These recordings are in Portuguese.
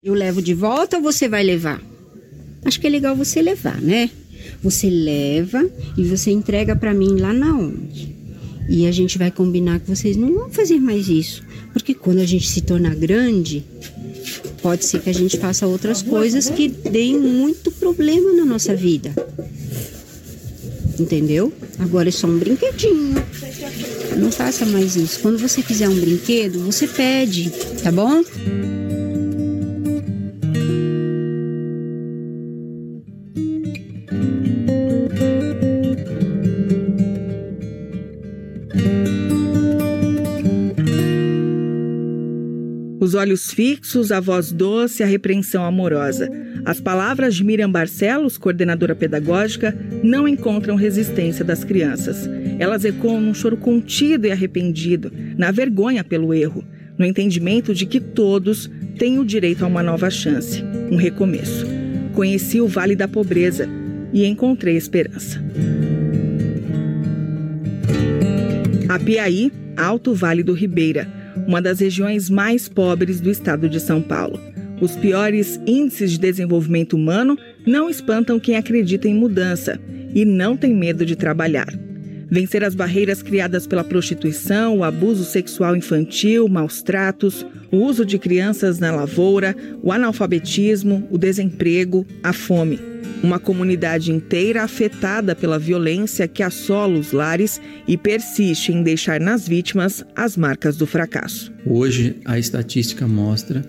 Eu levo de volta ou você vai levar? Acho que é legal você levar, né? Você leva e você entrega para mim lá na onde. E a gente vai combinar que vocês não vão fazer mais isso. Porque quando a gente se tornar grande, pode ser que a gente faça outras coisas que deem muito problema na nossa vida. Entendeu? Agora é só um brinquedinho. Não faça mais isso. Quando você quiser um brinquedo, você pede, tá bom? Olhos fixos, a voz doce, a repreensão amorosa. As palavras de Miriam Barcelos, coordenadora pedagógica, não encontram resistência das crianças. Elas ecoam num choro contido e arrependido, na vergonha pelo erro, no entendimento de que todos têm o direito a uma nova chance, um recomeço. Conheci o Vale da Pobreza e encontrei esperança. Apiaí, Alto Vale do Ribeira uma das regiões mais pobres do estado de São Paulo. Os piores índices de desenvolvimento humano não espantam quem acredita em mudança e não tem medo de trabalhar. Vencer as barreiras criadas pela prostituição, o abuso sexual infantil, maus tratos, o uso de crianças na lavoura, o analfabetismo, o desemprego, a fome. Uma comunidade inteira afetada pela violência que assola os lares e persiste em deixar nas vítimas as marcas do fracasso. Hoje, a estatística mostra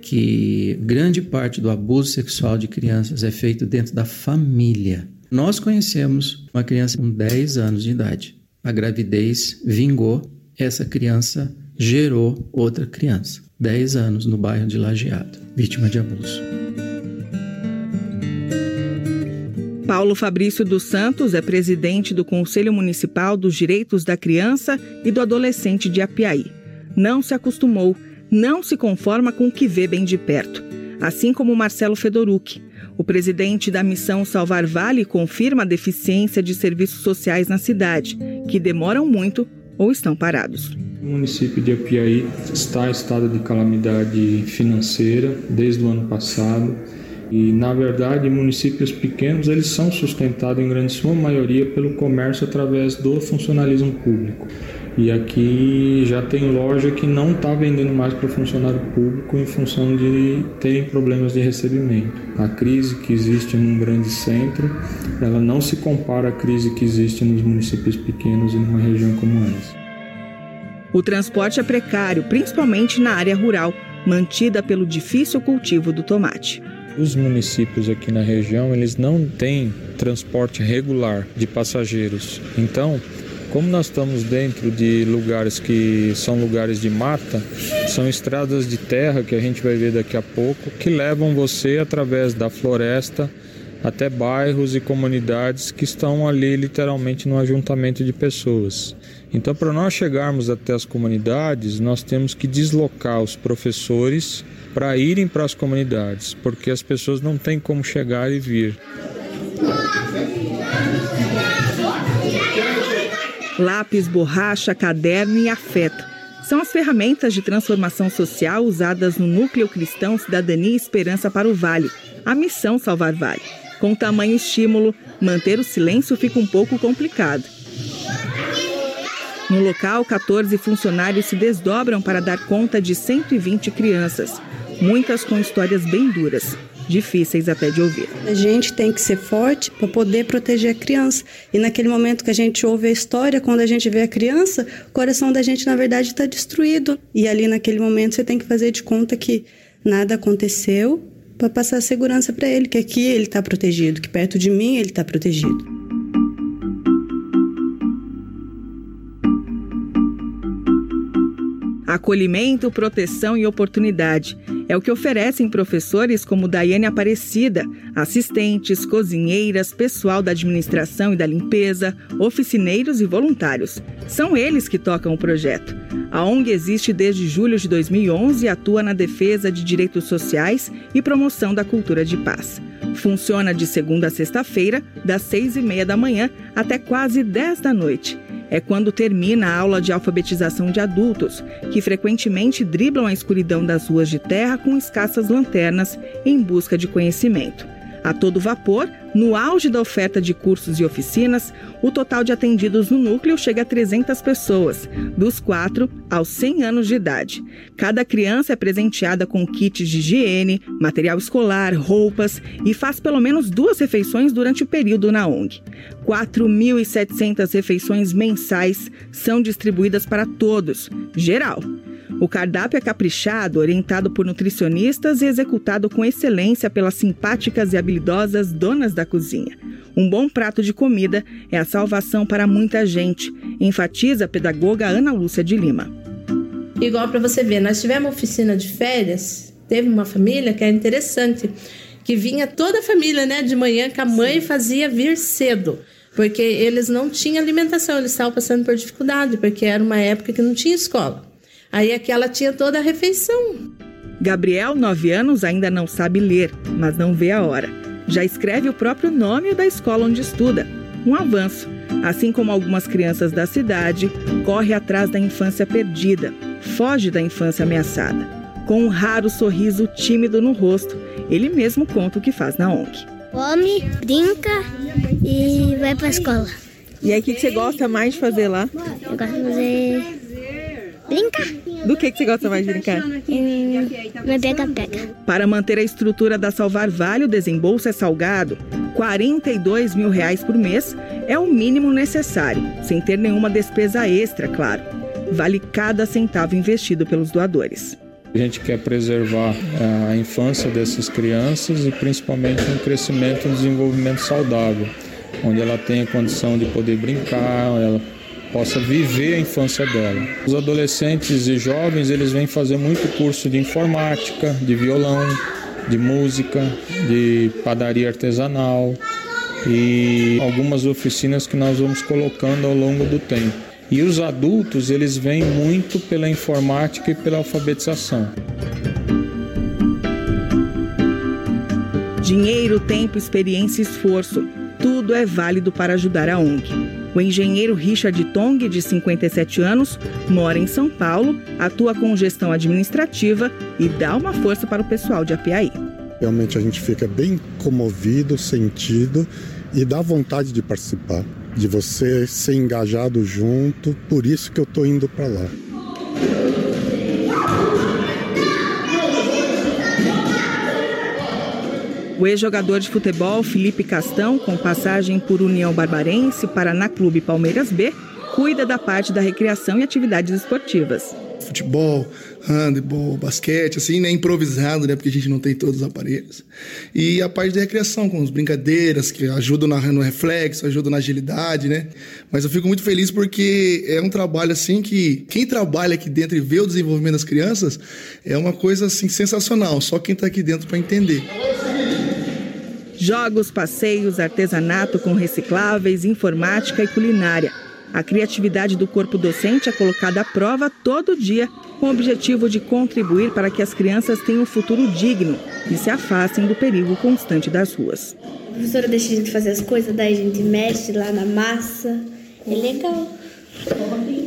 que grande parte do abuso sexual de crianças é feito dentro da família. Nós conhecemos uma criança com 10 anos de idade. A gravidez vingou, essa criança gerou outra criança. 10 anos no bairro de Lajeado, vítima de abuso. Paulo Fabrício dos Santos é presidente do Conselho Municipal dos Direitos da Criança e do Adolescente de Apiaí. Não se acostumou, não se conforma com o que vê bem de perto. Assim como Marcelo Fedorucci. O presidente da missão Salvar Vale confirma a deficiência de serviços sociais na cidade, que demoram muito ou estão parados. O município de Apiaí está em estado de calamidade financeira desde o ano passado. E na verdade, municípios pequenos eles são sustentados em grande sua maioria pelo comércio através do funcionalismo público. E aqui já tem loja que não está vendendo mais para funcionário público em função de terem problemas de recebimento. A crise que existe num grande centro, ela não se compara à crise que existe nos municípios pequenos e numa região como essa. O transporte é precário, principalmente na área rural, mantida pelo difícil cultivo do tomate. Os municípios aqui na região, eles não têm transporte regular de passageiros. Então, como nós estamos dentro de lugares que são lugares de mata, são estradas de terra que a gente vai ver daqui a pouco, que levam você através da floresta até bairros e comunidades que estão ali literalmente no ajuntamento de pessoas. Então, para nós chegarmos até as comunidades, nós temos que deslocar os professores para irem para as comunidades, porque as pessoas não têm como chegar e vir. Lápis, borracha, caderno e afeto são as ferramentas de transformação social usadas no Núcleo Cristão Cidadania e Esperança para o Vale, a missão Salvar Vale. Com tamanho estímulo, manter o silêncio fica um pouco complicado. No local, 14 funcionários se desdobram para dar conta de 120 crianças muitas com histórias bem duras, difíceis até de ouvir. A gente tem que ser forte para poder proteger a criança. E naquele momento que a gente ouve a história, quando a gente vê a criança, o coração da gente, na verdade, está destruído. E ali naquele momento você tem que fazer de conta que nada aconteceu para passar segurança para ele, que aqui ele está protegido, que perto de mim ele está protegido. Acolhimento, proteção e oportunidade. É o que oferecem professores como Daiane Aparecida, assistentes, cozinheiras, pessoal da administração e da limpeza, oficineiros e voluntários. São eles que tocam o projeto. A ONG existe desde julho de 2011 e atua na defesa de direitos sociais e promoção da cultura de paz. Funciona de segunda a sexta-feira, das seis e meia da manhã até quase dez da noite é quando termina a aula de alfabetização de adultos, que frequentemente driblam a escuridão das ruas de terra com escassas lanternas em busca de conhecimento. A todo vapor, no auge da oferta de cursos e oficinas, o total de atendidos no núcleo chega a 300 pessoas, dos 4 aos 100 anos de idade. Cada criança é presenteada com kits de higiene, material escolar, roupas e faz pelo menos duas refeições durante o período na ONG. 4.700 refeições mensais são distribuídas para todos, geral. O cardápio é caprichado, orientado por nutricionistas e executado com excelência pelas simpáticas e habilidosas donas da cozinha. Um bom prato de comida é a salvação para muita gente, enfatiza a pedagoga Ana Lúcia de Lima. Igual para você ver, nós tivemos oficina de férias, teve uma família que é interessante, que vinha toda a família, né, de manhã, que a mãe fazia vir cedo porque eles não tinham alimentação, eles estavam passando por dificuldade, porque era uma época que não tinha escola. Aí aqui ela tinha toda a refeição. Gabriel, 9 anos, ainda não sabe ler, mas não vê a hora. Já escreve o próprio nome da escola onde estuda. Um avanço. Assim como algumas crianças da cidade, corre atrás da infância perdida, foge da infância ameaçada. Com um raro sorriso tímido no rosto, ele mesmo conta o que faz na ONG. Come, brinca e vai pra escola. E aí, o que, que você gosta mais de fazer lá? Eu gosto de fazer Brincar. Do que, que você gosta mais de brincar? Na pega-pega. Para manter a estrutura da Salvar Vale, o desembolso é salgado. 42 mil reais por mês é o mínimo necessário, sem ter nenhuma despesa extra, claro. Vale cada centavo investido pelos doadores. A gente quer preservar eh, a infância dessas crianças e principalmente um crescimento e um desenvolvimento saudável, onde ela tenha condição de poder brincar, ela possa viver a infância dela. Os adolescentes e jovens, eles vêm fazer muito curso de informática, de violão, de música, de padaria artesanal e algumas oficinas que nós vamos colocando ao longo do tempo. E os adultos, eles vêm muito pela informática e pela alfabetização. Dinheiro, tempo, experiência e esforço. Tudo é válido para ajudar a ONG. O engenheiro Richard Tong, de 57 anos, mora em São Paulo, atua com gestão administrativa e dá uma força para o pessoal de Apiaí. Realmente a gente fica bem comovido, sentido e dá vontade de participar, de você ser engajado junto, por isso que eu estou indo para lá. O ex-jogador de futebol Felipe Castão, com passagem por União Barbarense, Paraná Clube Palmeiras B, cuida da parte da recreação e atividades esportivas. Futebol, handebol, basquete, assim, né? Improvisado, né? Porque a gente não tem todos os aparelhos. E a parte da recreação, com as brincadeiras que ajudam no reflexo, ajudam na agilidade, né? Mas eu fico muito feliz porque é um trabalho, assim, que quem trabalha aqui dentro e vê o desenvolvimento das crianças é uma coisa, assim, sensacional. Só quem está aqui dentro para entender. Jogos, passeios, artesanato com recicláveis, informática e culinária. A criatividade do corpo docente é colocada à prova todo dia, com o objetivo de contribuir para que as crianças tenham um futuro digno e se afastem do perigo constante das ruas. A professora deixa a gente fazer as coisas, daí a gente mexe lá na massa. É legal. Come.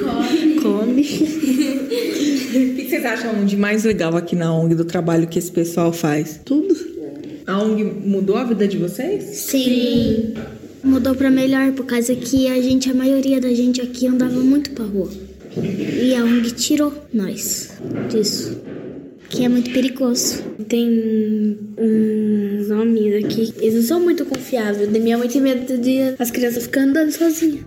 Come. Come. o que vocês acham de mais legal aqui na ONG do trabalho que esse pessoal faz? Tudo. A ONG mudou a vida de vocês? Sim. Mudou para melhor, por causa que a gente, a maioria da gente aqui andava muito pra rua. E a ONG tirou nós disso. Que é muito perigoso. Tem uns homens aqui, eles não são muito confiáveis. Minha mãe tem medo de as crianças ficarem andando sozinhas.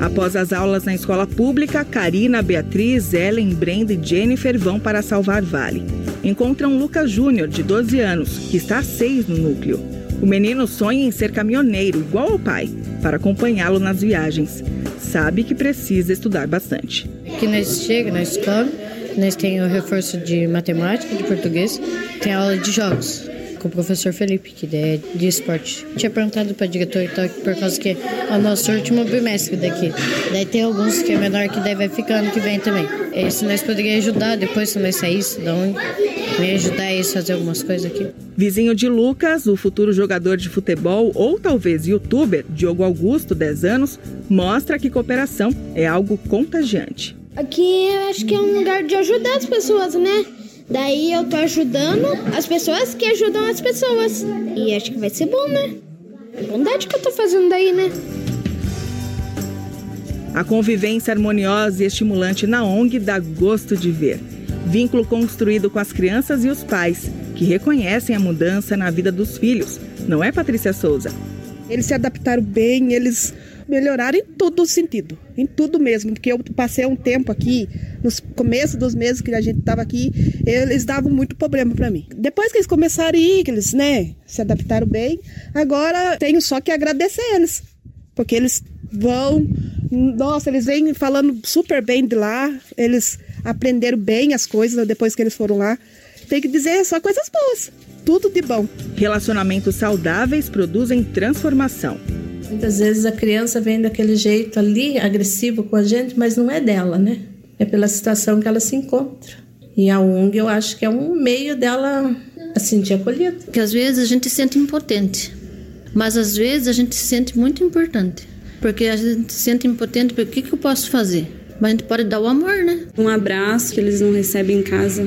Após as aulas na escola pública, Karina, Beatriz, Ellen, Brenda e Jennifer vão para Salvar Vale. Encontram Lucas Júnior, de 12 anos, que está há seis no núcleo. O menino sonha em ser caminhoneiro, igual ao pai, para acompanhá-lo nas viagens. Sabe que precisa estudar bastante. Que nós chega na escola, nós temos o reforço de matemática, de português, tem aula de jogos, com o professor Felipe, que é de esporte. tinha perguntado para diretor e tal, por causa que é o nosso último bimestre daqui. Daí tem alguns que é menor que daí vai ficar ano que vem também. E se nós poderíamos ajudar depois, se nós saísse da onde, me ajudar a fazer algumas coisas aqui. Vizinho de Lucas, o futuro jogador de futebol ou talvez youtuber, Diogo Augusto, 10 anos, mostra que cooperação é algo contagiante. Aqui eu acho que é um lugar de ajudar as pessoas, né? Daí eu tô ajudando as pessoas que ajudam as pessoas. E acho que vai ser bom, né? Bondade que eu tô fazendo daí, né? A convivência harmoniosa e estimulante na ONG dá gosto de ver. Vínculo construído com as crianças e os pais, que reconhecem a mudança na vida dos filhos. Não é, Patrícia Souza? Eles se adaptaram bem, eles melhoraram em todo o sentido, em tudo mesmo, porque eu passei um tempo aqui, nos começos dos meses que a gente estava aqui, eles davam muito problema para mim. Depois que eles começaram a ir, que eles, né, se adaptaram bem, agora tenho só que agradecer eles, porque eles vão, nossa, eles vêm falando super bem de lá, eles aprenderam bem as coisas depois que eles foram lá. Tem que dizer só coisas boas, tudo de bom. Relacionamentos saudáveis produzem transformação. Muitas vezes a criança vem daquele jeito ali, agressivo com a gente, mas não é dela, né? É pela situação que ela se encontra. E a ONG eu acho que é um meio dela a sentir acolhida. Porque às vezes a gente se sente impotente, mas às vezes a gente se sente muito importante. Porque a gente se sente impotente, porque o que, que eu posso fazer? Mas a gente pode dar o amor, né? Um abraço que eles não recebem em casa.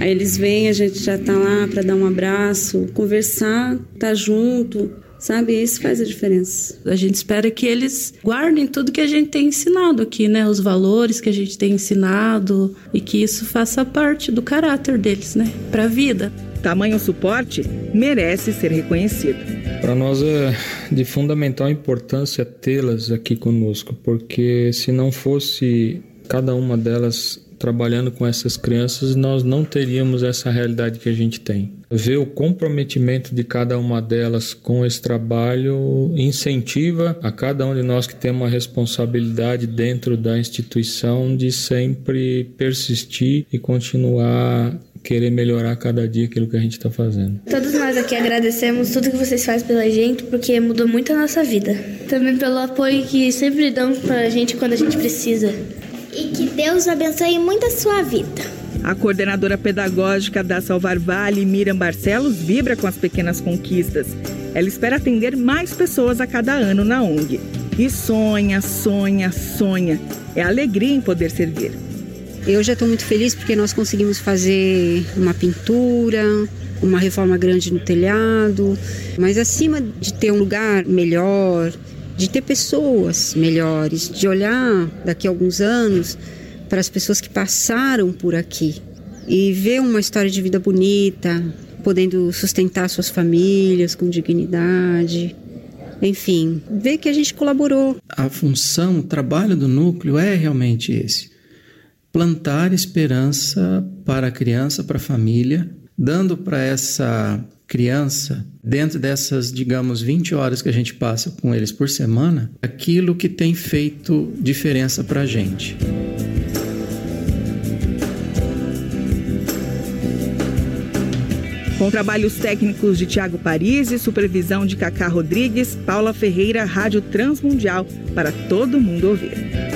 Aí eles vêm, a gente já tá lá para dar um abraço, conversar, tá junto, sabe? Isso faz a diferença. A gente espera que eles guardem tudo que a gente tem ensinado aqui, né? Os valores que a gente tem ensinado e que isso faça parte do caráter deles, né? Para a vida. Tamanho suporte merece ser reconhecido. Para nós é de fundamental importância tê-las aqui conosco, porque se não fosse cada uma delas trabalhando com essas crianças, nós não teríamos essa realidade que a gente tem. Ver o comprometimento de cada uma delas com esse trabalho incentiva a cada um de nós que tem uma responsabilidade dentro da instituição de sempre persistir e continuar querer melhorar cada dia aquilo que a gente está fazendo. Todos nós aqui agradecemos tudo que vocês fazem pela gente, porque mudou muito a nossa vida. Também pelo apoio que sempre dão para a gente quando a gente precisa e que Deus abençoe muito a sua vida. A coordenadora pedagógica da Salvar Vale, Miriam Barcelos, vibra com as pequenas conquistas. Ela espera atender mais pessoas a cada ano na ONG. E sonha, sonha, sonha. É alegria em poder servir. Eu já estou muito feliz porque nós conseguimos fazer uma pintura, uma reforma grande no telhado, mas acima de ter um lugar melhor, de ter pessoas melhores, de olhar daqui a alguns anos para as pessoas que passaram por aqui e ver uma história de vida bonita, podendo sustentar suas famílias com dignidade. Enfim, ver que a gente colaborou. A função, o trabalho do núcleo é realmente esse: plantar esperança para a criança, para a família, dando para essa criança, dentro dessas, digamos, 20 horas que a gente passa com eles por semana, aquilo que tem feito diferença para a gente. Com trabalhos técnicos de Tiago Paris e supervisão de Cacá Rodrigues, Paula Ferreira, Rádio Transmundial, para todo mundo ouvir.